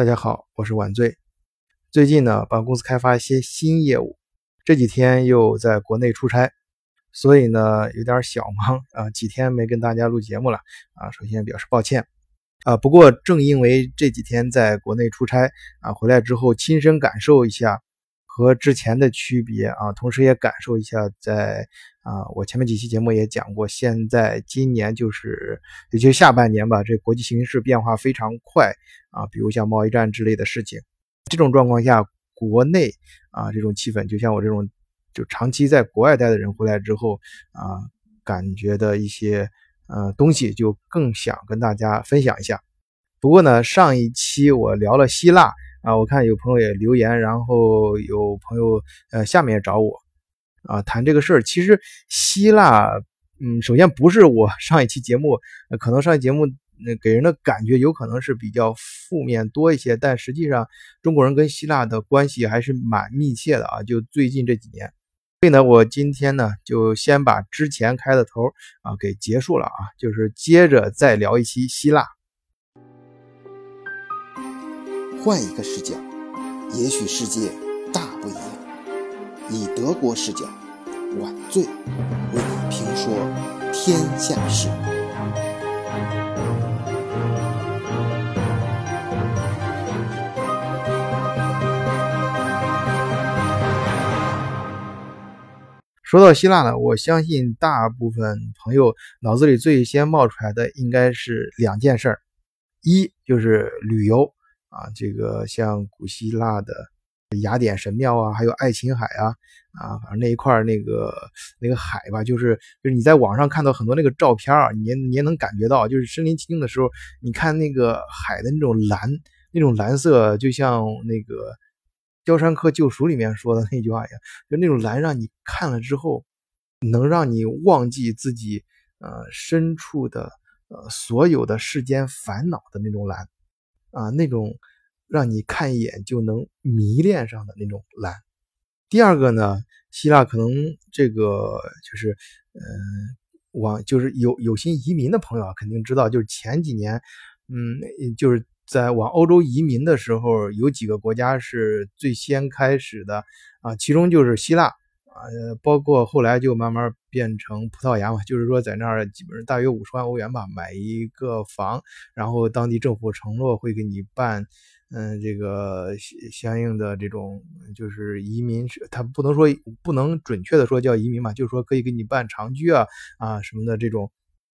大家好，我是晚醉。最近呢，帮公司开发一些新业务，这几天又在国内出差，所以呢有点小忙 啊，几天没跟大家录节目了啊，首先表示抱歉啊。不过正因为这几天在国内出差啊，回来之后亲身感受一下和之前的区别啊，同时也感受一下在啊，我前面几期节目也讲过，现在今年就是尤其是下半年吧，这国际形势变化非常快。啊，比如像贸易战之类的事情，这种状况下，国内啊这种气氛，就像我这种就长期在国外待的人回来之后啊，感觉的一些呃东西，就更想跟大家分享一下。不过呢，上一期我聊了希腊啊，我看有朋友也留言，然后有朋友呃下面也找我啊谈这个事儿。其实希腊，嗯，首先不是我 上一期节目，可能上一期节目。那给人的感觉有可能是比较负面多一些，但实际上中国人跟希腊的关系还是蛮密切的啊！就最近这几年，所以呢，我今天呢就先把之前开的头啊给结束了啊，就是接着再聊一期希腊。换一个视角，也许世界大不一样。以德国视角，晚醉为你评说天下事。说到希腊呢，我相信大部分朋友脑子里最先冒出来的应该是两件事儿，一就是旅游啊，这个像古希腊的雅典神庙啊，还有爱琴海啊，啊，反正那一块那个那个海吧，就是就是你在网上看到很多那个照片啊，你你也能感觉到，就是身临其境的时候，你看那个海的那种蓝，那种蓝色就像那个。《肖申克救赎》里面说的那句话一样，就那种蓝，让你看了之后，能让你忘记自己呃身处的呃所有的世间烦恼的那种蓝啊，那种让你看一眼就能迷恋上的那种蓝。第二个呢，希腊可能这个就是嗯，往就是有有心移民的朋友啊，肯定知道，就是前几年，嗯，就是。在往欧洲移民的时候，有几个国家是最先开始的啊，其中就是希腊呃，包括后来就慢慢变成葡萄牙嘛，就是说在那儿基本上大约五十万欧元吧，买一个房，然后当地政府承诺会给你办，嗯，这个相应的这种就是移民，他不能说不能准确的说叫移民嘛，就是说可以给你办长居啊啊什么的这种。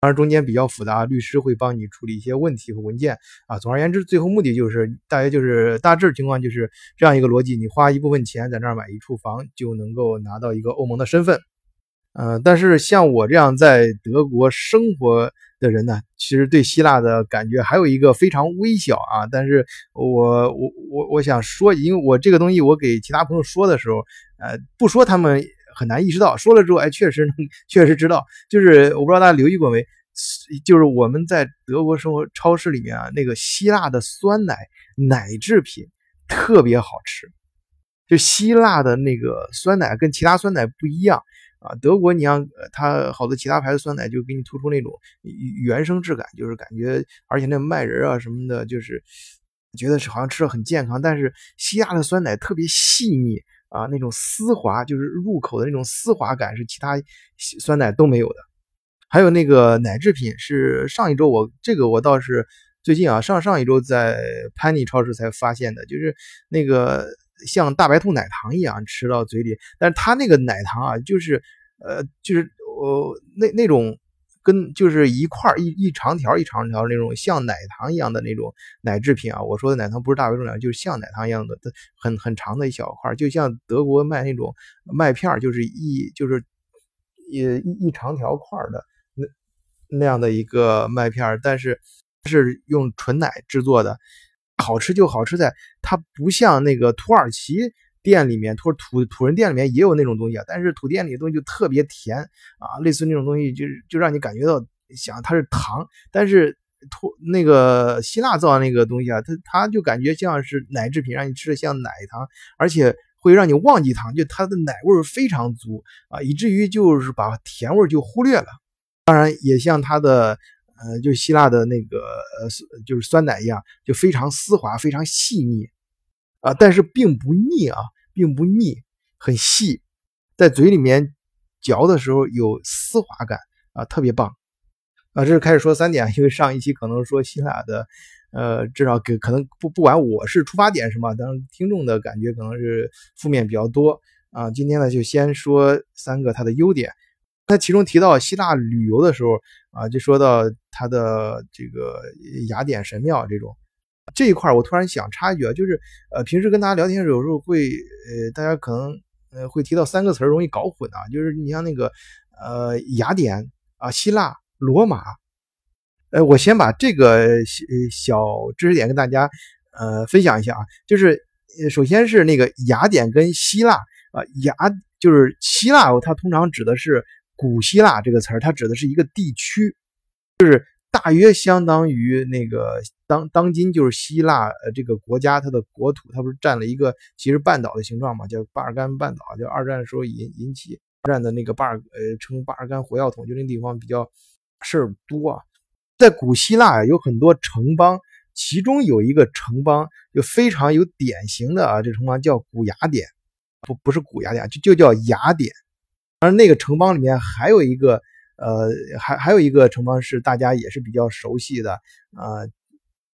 当然，中间比较复杂，律师会帮你处理一些问题和文件啊。总而言之，最后目的就是大约就是大致情况就是这样一个逻辑：你花一部分钱在那儿买一处房，就能够拿到一个欧盟的身份。呃，但是像我这样在德国生活的人呢，其实对希腊的感觉还有一个非常微小啊。但是我我我我想说，因为我这个东西我给其他朋友说的时候，呃，不说他们。很难意识到，说了之后，哎，确实能，确实知道。就是我不知道大家留意过没，就是我们在德国生活超市里面啊，那个希腊的酸奶奶制品特别好吃。就希腊的那个酸奶跟其他酸奶不一样啊，德国你像它好多其他牌子酸奶就给你突出那种原生质感，就是感觉，而且那麦仁啊什么的，就是觉得是好像吃的很健康。但是希腊的酸奶特别细腻。啊，那种丝滑，就是入口的那种丝滑感，是其他酸奶都没有的。还有那个奶制品，是上一周我这个我倒是最近啊，上上一周在潘尼超市才发现的，就是那个像大白兔奶糖一样吃到嘴里，但是它那个奶糖啊，就是呃，就是呃那那种。跟就是一块一一长条一长条那种像奶糖一样的那种奶制品啊，我说的奶糖不是大白兔奶，就是像奶糖一样的，很很长的一小块，就像德国卖那种麦片，就是一就是一一一长条块的那那样的一个麦片，但是是用纯奶制作的，好吃就好吃在它不像那个土耳其。店里面，或者土土人店里面也有那种东西啊，但是土店里的东西就特别甜啊，类似那种东西，就是就让你感觉到想它是糖，但是土那个希腊造的那个东西啊，它它就感觉像是奶制品，让你吃的像奶糖，而且会让你忘记糖，就它的奶味非常足啊，以至于就是把甜味就忽略了。当然，也像它的呃，就希腊的那个呃，就是酸奶一样，就非常丝滑，非常细腻啊，但是并不腻啊，并不腻，很细，在嘴里面嚼的时候有丝滑感啊，特别棒啊。这是开始说三点，因为上一期可能说希腊的，呃，至少给可能不不管我是出发点什么，当然听众的感觉可能是负面比较多啊。今天呢，就先说三个它的优点。他其中提到希腊旅游的时候啊，就说到他的这个雅典神庙这种这一块，我突然想插一句啊，就是呃，平时跟大家聊天时候，有时候会呃，大家可能呃会提到三个词儿，容易搞混啊，就是你像那个呃雅典啊、希腊、罗马，呃，我先把这个小知识点跟大家呃分享一下啊，就是首先是那个雅典跟希腊啊，雅就是希腊，它通常指的是。古希腊这个词儿，它指的是一个地区，就是大约相当于那个当当今就是希腊呃这个国家它的国土，它不是占了一个其实半岛的形状嘛，叫巴尔干半岛，就二战的时候引引起二战的那个巴尔呃称巴尔干火药桶，就那地方比较事儿多啊。在古希腊有很多城邦，其中有一个城邦就非常有典型的啊，这城邦叫古雅典，不不是古雅典，就就叫雅典。而那个城邦里面还有一个，呃，还还有一个城邦是大家也是比较熟悉的啊，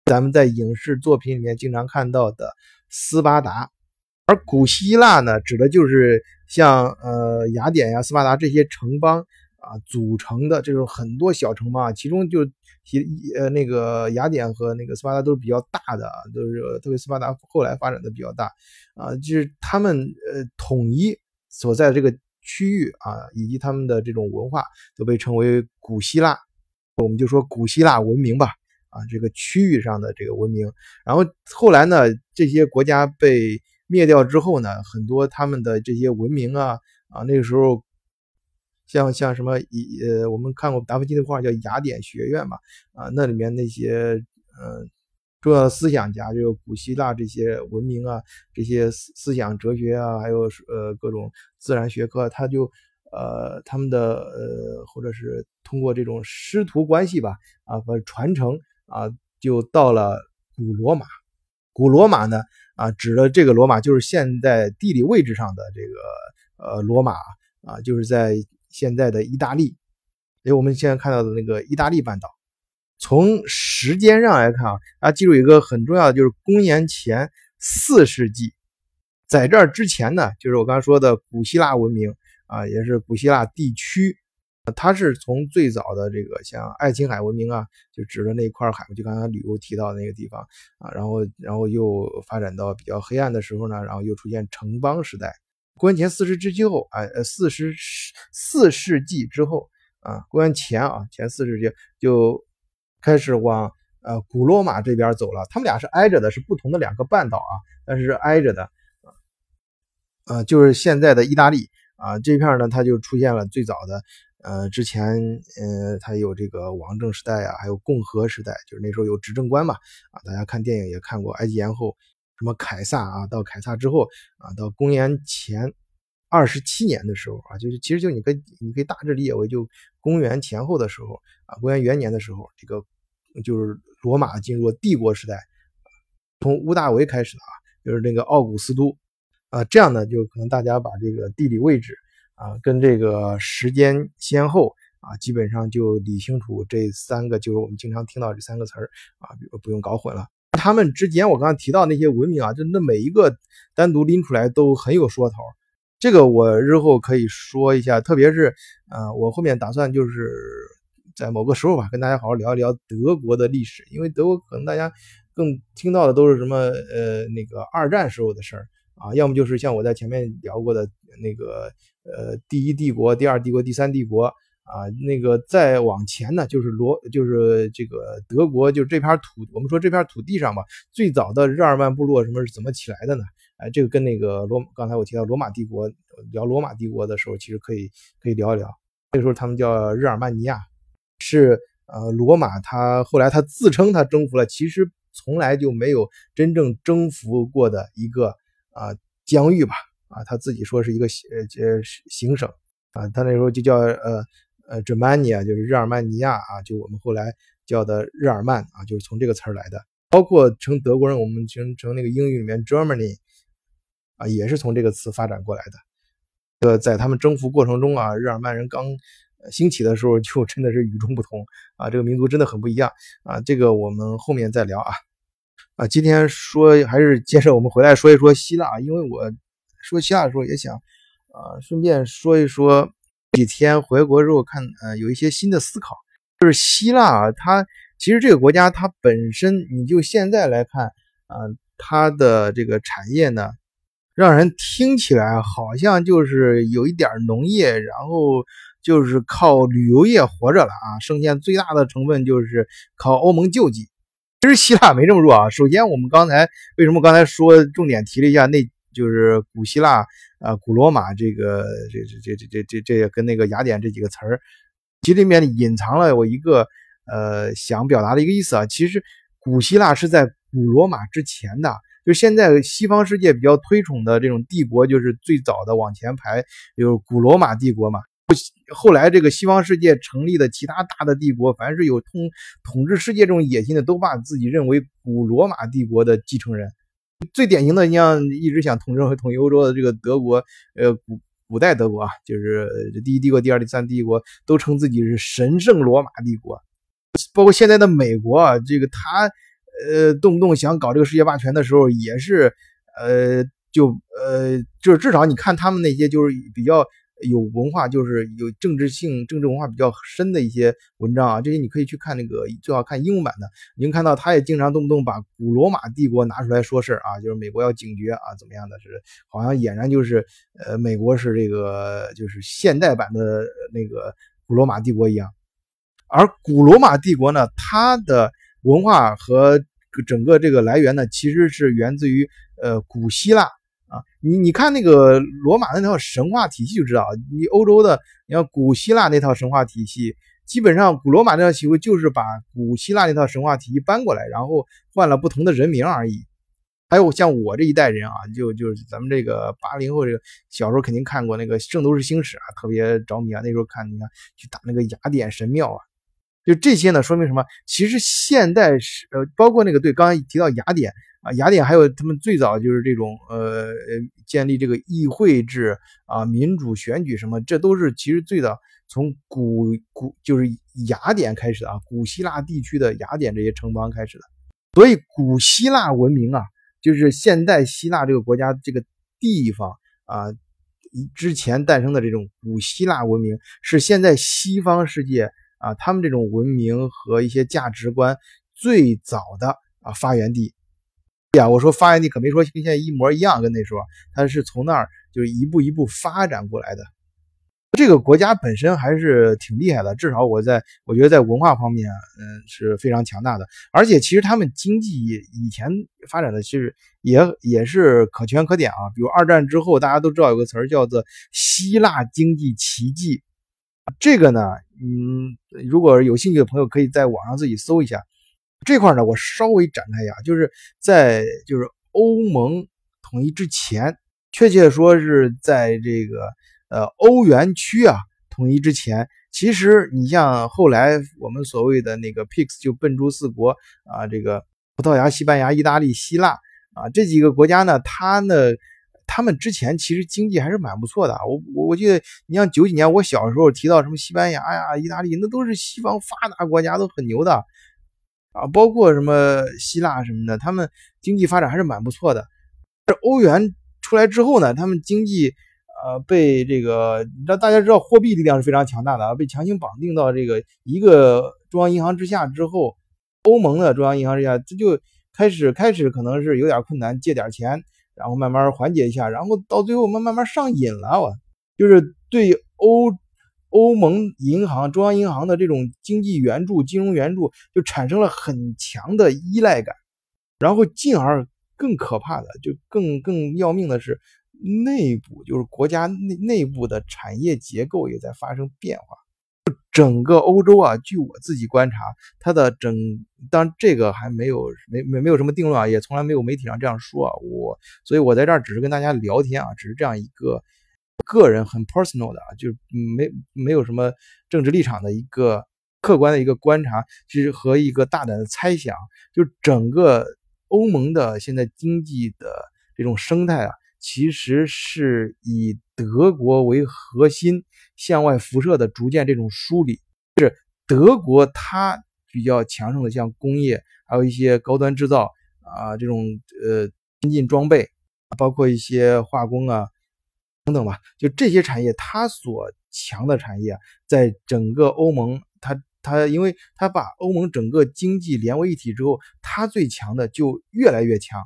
咱们在影视作品里面经常看到的斯巴达。而古希腊呢，指的就是像呃雅典呀、斯巴达这些城邦啊组成的这种很多小城邦啊，其中就其呃那个雅典和那个斯巴达都是比较大的，都是特别斯巴达后来发展的比较大啊，就是他们呃统一所在这个。区域啊，以及他们的这种文化都被称为古希腊，我们就说古希腊文明吧。啊，这个区域上的这个文明，然后后来呢，这些国家被灭掉之后呢，很多他们的这些文明啊啊，那个时候像像什么以呃，我们看过达芬奇的画叫雅典学院嘛，啊，那里面那些嗯。重要的思想家，就古希腊这些文明啊，这些思思想哲学啊，还有呃各种自然学科，他就呃他们的呃或者是通过这种师徒关系吧，啊和传承啊，就到了古罗马。古罗马呢啊，指的这个罗马就是现在地理位置上的这个呃罗马啊，就是在现在的意大利，因为我们现在看到的那个意大利半岛。从时间上来看啊，大家记住一个很重要的，就是公元前四世纪，在这儿之前呢，就是我刚才说的古希腊文明啊，也是古希腊地区，它是从最早的这个像爱琴海文明啊，就指的那块海，就刚才旅游提到那个地方啊，然后然后又发展到比较黑暗的时候呢，然后又出现城邦时代。公元前四世纪之后，啊呃四十四世纪之后啊，公元前啊前四世纪就。开始往呃古罗马这边走了，他们俩是挨着的，是不同的两个半岛啊，但是是挨着的，呃，就是现在的意大利。啊这片呢，它就出现了最早的，呃，之前呃它有这个王政时代啊，还有共和时代，就是那时候有执政官嘛，啊，大家看电影也看过埃及艳后，什么凯撒啊，到凯撒之后啊，到公元前二十七年的时候啊，就是其实就你可以你可以大致理解为就公元前后的时候。啊，公元元年的时候，这个就是罗马进入帝国时代，从屋大维开始的啊，就是那个奥古斯都啊，这样呢，就可能大家把这个地理位置啊，跟这个时间先后啊，基本上就理清楚这三个，就是我们经常听到这三个词儿啊，不用搞混了。他们之间我刚刚提到那些文明啊，就那每一个单独拎出来都很有说头，这个我日后可以说一下，特别是呃，我后面打算就是。在某个时候吧，跟大家好好聊一聊德国的历史，因为德国可能大家更听到的都是什么呃那个二战时候的事儿啊，要么就是像我在前面聊过的那个呃第一帝国、第二帝国、第三帝国啊，那个再往前呢就是罗就是这个德国，就这片土，我们说这片土地上吧，最早的日耳曼部落什么是怎么起来的呢？哎，这个跟那个罗刚才我提到罗马帝国聊罗马帝国的时候，其实可以可以聊一聊，那个时候他们叫日耳曼尼亚。是呃，罗马他后来他自称他征服了，其实从来就没有真正征服过的一个啊疆域吧啊，他自己说是一个呃呃行省啊，他那时候就叫呃呃 Germania 就是日耳曼尼亚啊，就我们后来叫的日耳曼啊，就是从这个词儿来的。包括成德国人，我们成成那个英语里面 Germany 啊，也是从这个词发展过来的。呃，在他们征服过程中啊，日耳曼人刚兴起的时候就真的是与众不同啊，这个民族真的很不一样啊。这个我们后面再聊啊。啊，今天说还是接着我们回来说一说希腊，因为我说希腊的时候也想啊，顺便说一说几天回国之后看呃有一些新的思考，就是希腊啊，它其实这个国家它本身你就现在来看啊，它的这个产业呢，让人听起来好像就是有一点农业，然后就是靠旅游业活着了啊，剩下最大的成分就是靠欧盟救济。其实希腊没这么弱啊。首先，我们刚才为什么刚才说重点提了一下，那就是古希腊啊、古罗马这个这这这这这这这跟那个雅典这几个词儿，其实里面隐藏了我一个呃想表达的一个意思啊。其实古希腊是在古罗马之前的，就现在西方世界比较推崇的这种帝国，就是最早的往前排，就是古罗马帝国嘛。后来，这个西方世界成立的其他大的帝国，凡是有统统治世界这种野心的，都把自己认为古罗马帝国的继承人。最典型的，你像一直想统治和统一欧洲的这个德国，呃，古古代德国啊，就是第一帝国、第二、第三帝国，都称自己是神圣罗马帝国。包括现在的美国啊，这个他呃，动不动想搞这个世界霸权的时候，也是呃，就呃，就是至少你看他们那些就是比较。有文化就是有政治性、政治文化比较深的一些文章啊，这些你可以去看那个，最好看英文版的。您看到他也经常动不动把古罗马帝国拿出来说事儿啊，就是美国要警觉啊，怎么样的？是好像俨然就是呃，美国是这个就是现代版的那个古罗马帝国一样。而古罗马帝国呢，它的文化和整个这个来源呢，其实是源自于呃古希腊。啊，你你看那个罗马那套神话体系就知道，你欧洲的，你像古希腊那套神话体系，基本上古罗马那套体系就是把古希腊那套神话体系搬过来，然后换了不同的人名而已。还有像我这一代人啊，就就是咱们这个八零后这个小时候肯定看过那个《圣斗士星矢》啊，特别着迷啊。那时候看你看去打那个雅典神庙啊，就这些呢，说明什么？其实现代是呃，包括那个对，刚才提到雅典。啊，雅典还有他们最早就是这种呃建立这个议会制啊，民主选举什么，这都是其实最早从古古就是雅典开始的啊，古希腊地区的雅典这些城邦开始的。所以古希腊文明啊，就是现代希腊这个国家这个地方啊，之前诞生的这种古希腊文明，是现在西方世界啊，他们这种文明和一些价值观最早的啊发源地。呀，我说发源地可没说跟现在一模一样，跟那时候，它是从那儿就是一步一步发展过来的。这个国家本身还是挺厉害的，至少我在我觉得在文化方面，嗯，是非常强大的。而且其实他们经济以前发展的其实也也是可圈可点啊。比如二战之后，大家都知道有个词儿叫做希腊经济奇迹。这个呢，嗯，如果有兴趣的朋友可以在网上自己搜一下。这块呢，我稍微展开一下，就是在就是欧盟统一之前，确切说是在这个呃欧元区啊统一之前，其实你像后来我们所谓的那个 PIX 就笨猪四国啊，这个葡萄牙、西班牙、意大利、希腊啊这几个国家呢，它呢他们之前其实经济还是蛮不错的。我我我记得你像九几年我小时候提到什么西班牙呀、意大利，那都是西方发达国家，都很牛的。啊，包括什么希腊什么的，他们经济发展还是蛮不错的。这欧元出来之后呢，他们经济呃被这个，你知道大家知道货币力量是非常强大的啊，被强行绑定到这个一个中央银行之下之后，欧盟的中央银行之下，这就开始开始可能是有点困难，借点钱，然后慢慢缓解一下，然后到最后慢慢慢上瘾了，我就是对欧。欧盟银行、中央银行的这种经济援助、金融援助，就产生了很强的依赖感，然后进而更可怕的，就更更要命的是，内部就是国家内内部的产业结构也在发生变化。整个欧洲啊，据我自己观察，它的整，当然这个还没有没没没有什么定论啊，也从来没有媒体上这样说啊，我，所以我在这儿只是跟大家聊天啊，只是这样一个个人很 personal 的啊，就是没没有什么政治立场的一个客观的一个观察，其实和一个大胆的猜想，就整个欧盟的现在经济的这种生态啊，其实是以德国为核心向外辐射的逐渐这种梳理，就是德国它比较强盛的，像工业，还有一些高端制造啊，这种呃先进装备，包括一些化工啊。等等吧，就这些产业，它所强的产业，在整个欧盟，它它，因为它把欧盟整个经济连为一体之后，它最强的就越来越强。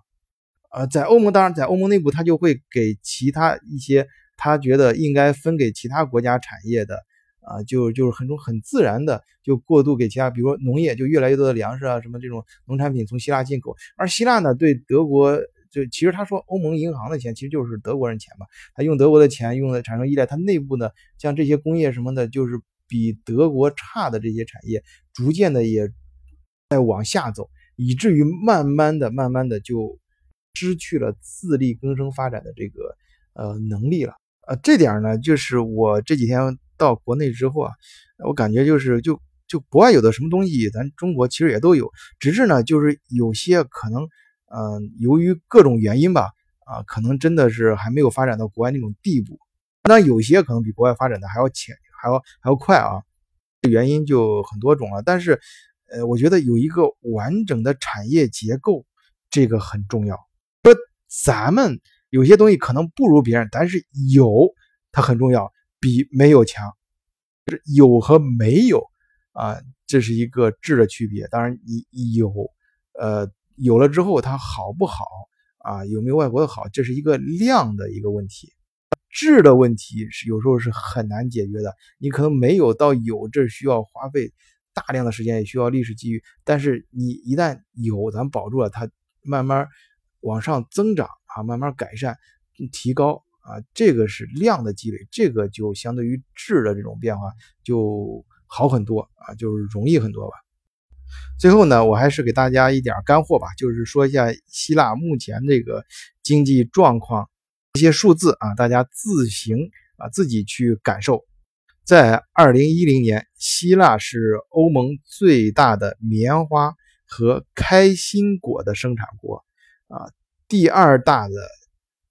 呃，在欧盟，当然在欧盟内部，它就会给其他一些他觉得应该分给其他国家产业的，啊，就就是很种很自然的就过渡给其他，比如说农业，就越来越多的粮食啊，什么这种农产品从希腊进口，而希腊呢，对德国。就其实他说欧盟银行的钱其实就是德国人钱嘛，他用德国的钱用的产生依赖，他内部呢像这些工业什么的，就是比德国差的这些产业，逐渐的也在往下走，以至于慢慢的、慢慢的就失去了自力更生发展的这个呃能力了。呃，这点呢，就是我这几天到国内之后啊，我感觉就是就就国外有的什么东西，咱中国其实也都有，只是呢就是有些可能。嗯，由于各种原因吧，啊，可能真的是还没有发展到国外那种地步。那有些可能比国外发展的还要浅，还要还要快啊。原因就很多种了。但是，呃，我觉得有一个完整的产业结构，这个很重要。说咱们有些东西可能不如别人，但是有它很重要，比没有强。就是有和没有啊，这是一个质的区别。当然，你有，呃。有了之后，它好不好啊？有没有外国的好？这是一个量的一个问题，质的问题是有时候是很难解决的。你可能没有到有，这需要花费大量的时间，也需要历史机遇。但是你一旦有，咱保住了它，慢慢往上增长啊，慢慢改善、提高啊，这个是量的积累，这个就相对于质的这种变化就好很多啊，就是容易很多吧。最后呢，我还是给大家一点干货吧，就是说一下希腊目前这个经济状况，一些数字啊，大家自行啊自己去感受。在二零一零年，希腊是欧盟最大的棉花和开心果的生产国，啊，第二大的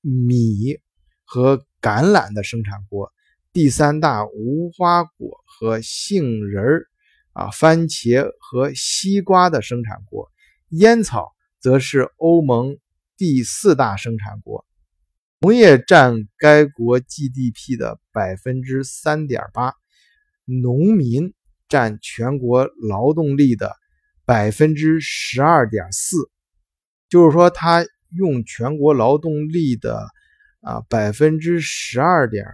米和橄榄的生产国，第三大无花果和杏仁。啊，番茄和西瓜的生产国，烟草则是欧盟第四大生产国，农业占该国 GDP 的百分之三点八，农民占全国劳动力的百分之十二点四，就是说，他用全国劳动力的啊百分之十二点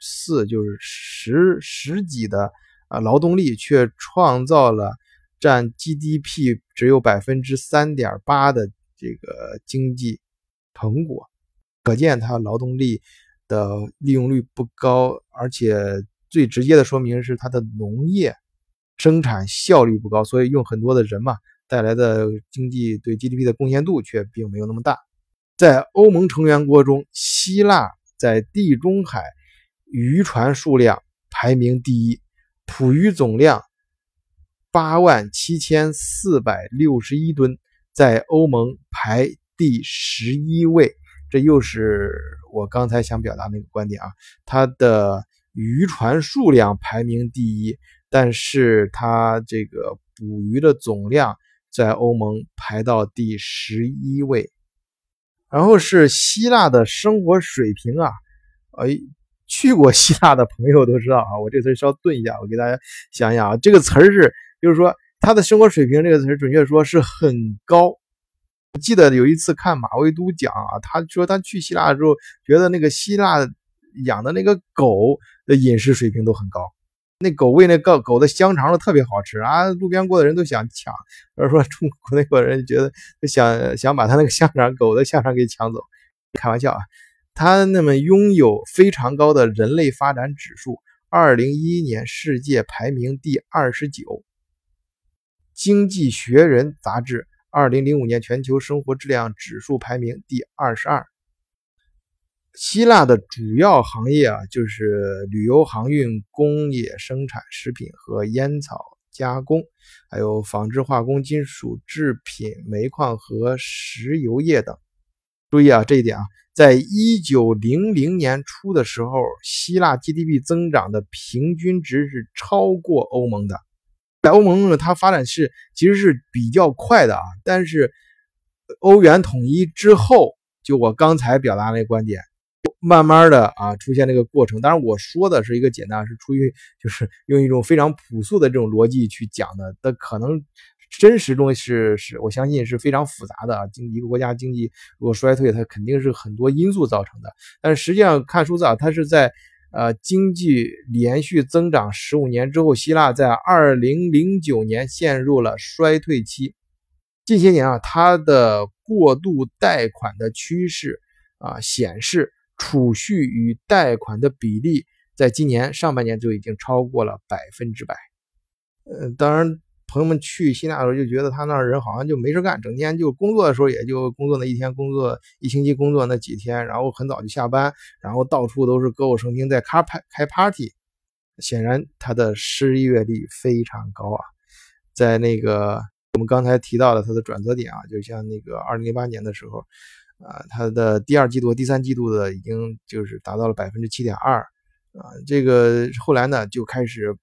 四，就是十十几的。啊，劳动力却创造了占 GDP 只有百分之三点八的这个经济成果，可见他劳动力的利用率不高，而且最直接的说明是他的农业生产效率不高，所以用很多的人嘛，带来的经济对 GDP 的贡献度却并没有那么大。在欧盟成员国中，希腊在地中海渔船数量排名第一。捕鱼总量八万七千四百六十一吨，在欧盟排第十一位。这又是我刚才想表达那个观点啊，它的渔船数量排名第一，但是它这个捕鱼的总量在欧盟排到第十一位。然后是希腊的生活水平啊，哎。去过希腊的朋友都知道啊，我这词稍顿一下，我给大家想想啊，这个词儿是，就是说他的生活水平这个词，准确说是很高。我记得有一次看马未都讲啊，他说他去希腊的时候，觉得那个希腊养的那个狗的饮食水平都很高，那狗喂那个狗的香肠都特别好吃啊，路边过的人都想抢，或者说中国那国人觉得想想把他那个香肠狗的香肠给抢走，开玩笑啊。他那么拥有非常高的人类发展指数，二零一一年世界排名第二十九，《经济学人》杂志二零零五年全球生活质量指数排名第二十二。希腊的主要行业啊，就是旅游、航运、工业生产、食品和烟草加工，还有纺织、化工、金属制品、煤矿和石油业等。注意啊，这一点啊，在一九零零年初的时候，希腊 GDP 增长的平均值是超过欧盟的。在欧盟呢，它发展是其实是比较快的啊，但是欧元统一之后，就我刚才表达那观点。慢慢的啊，出现这个过程。当然，我说的是一个简单，是出于就是用一种非常朴素的这种逻辑去讲的。但可能真实中是是，我相信是非常复杂的啊。经一个国家经济如果衰退，它肯定是很多因素造成的。但是实际上看数字啊，它是在呃经济连续增长十五年之后，希腊在二零零九年陷入了衰退期。近些年啊，它的过度贷款的趋势啊显示。储蓄与贷款的比例，在今年上半年就已经超过了百分之百。呃，当然，朋友们去希腊的时候就觉得他那人好像就没事干，整天就工作的时候也就工作那一天，工作一星期工作那几天，然后很早就下班，然后到处都是歌舞升平，在开派开 party。显然，他的失业率非常高啊。在那个我们刚才提到的他的转折点啊，就像那个二零零八年的时候。啊，它的第二季度、第三季度的已经就是达到了百分之七点二，啊，这个后来呢就开始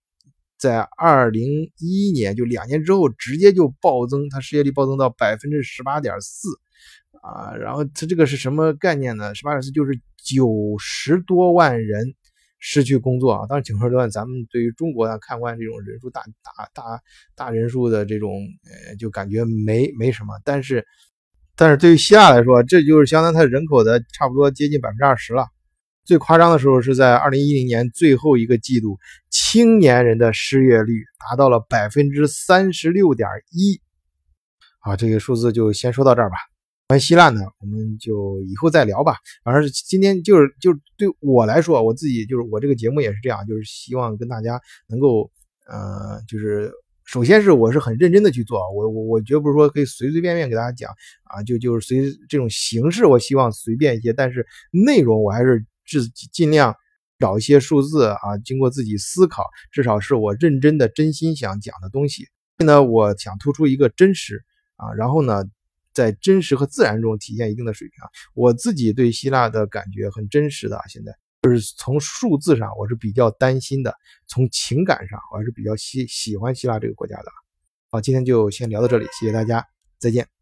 在二零一一年就两年之后直接就暴增，它失业率暴增到百分之十八点四，啊，然后它这个是什么概念呢？十八点四就是九十多万人失去工作啊，当然九十多万咱们对于中国啊看惯这种人数大大大大人数的这种呃就感觉没没什么，但是。但是对于希腊来说，这就是相当于它人口的差不多接近百分之二十了。最夸张的时候是在二零一零年最后一个季度，青年人的失业率达到了百分之三十六点一。啊，这个数字就先说到这儿吧。关于希腊呢，我们就以后再聊吧。反正今天就是就对我来说，我自己就是我这个节目也是这样，就是希望跟大家能够，呃，就是。首先是我是很认真的去做，我我我绝不是说可以随随便便给大家讲啊，就就是随这种形式，我希望随便一些，但是内容我还是自尽量找一些数字啊，经过自己思考，至少是我认真的、真心想讲的东西。所以呢，我想突出一个真实啊，然后呢，在真实和自然中体现一定的水平。我自己对希腊的感觉很真实的，现在。就是从数字上，我是比较担心的；从情感上，我还是比较喜喜欢希腊这个国家的。好，今天就先聊到这里，谢谢大家，再见。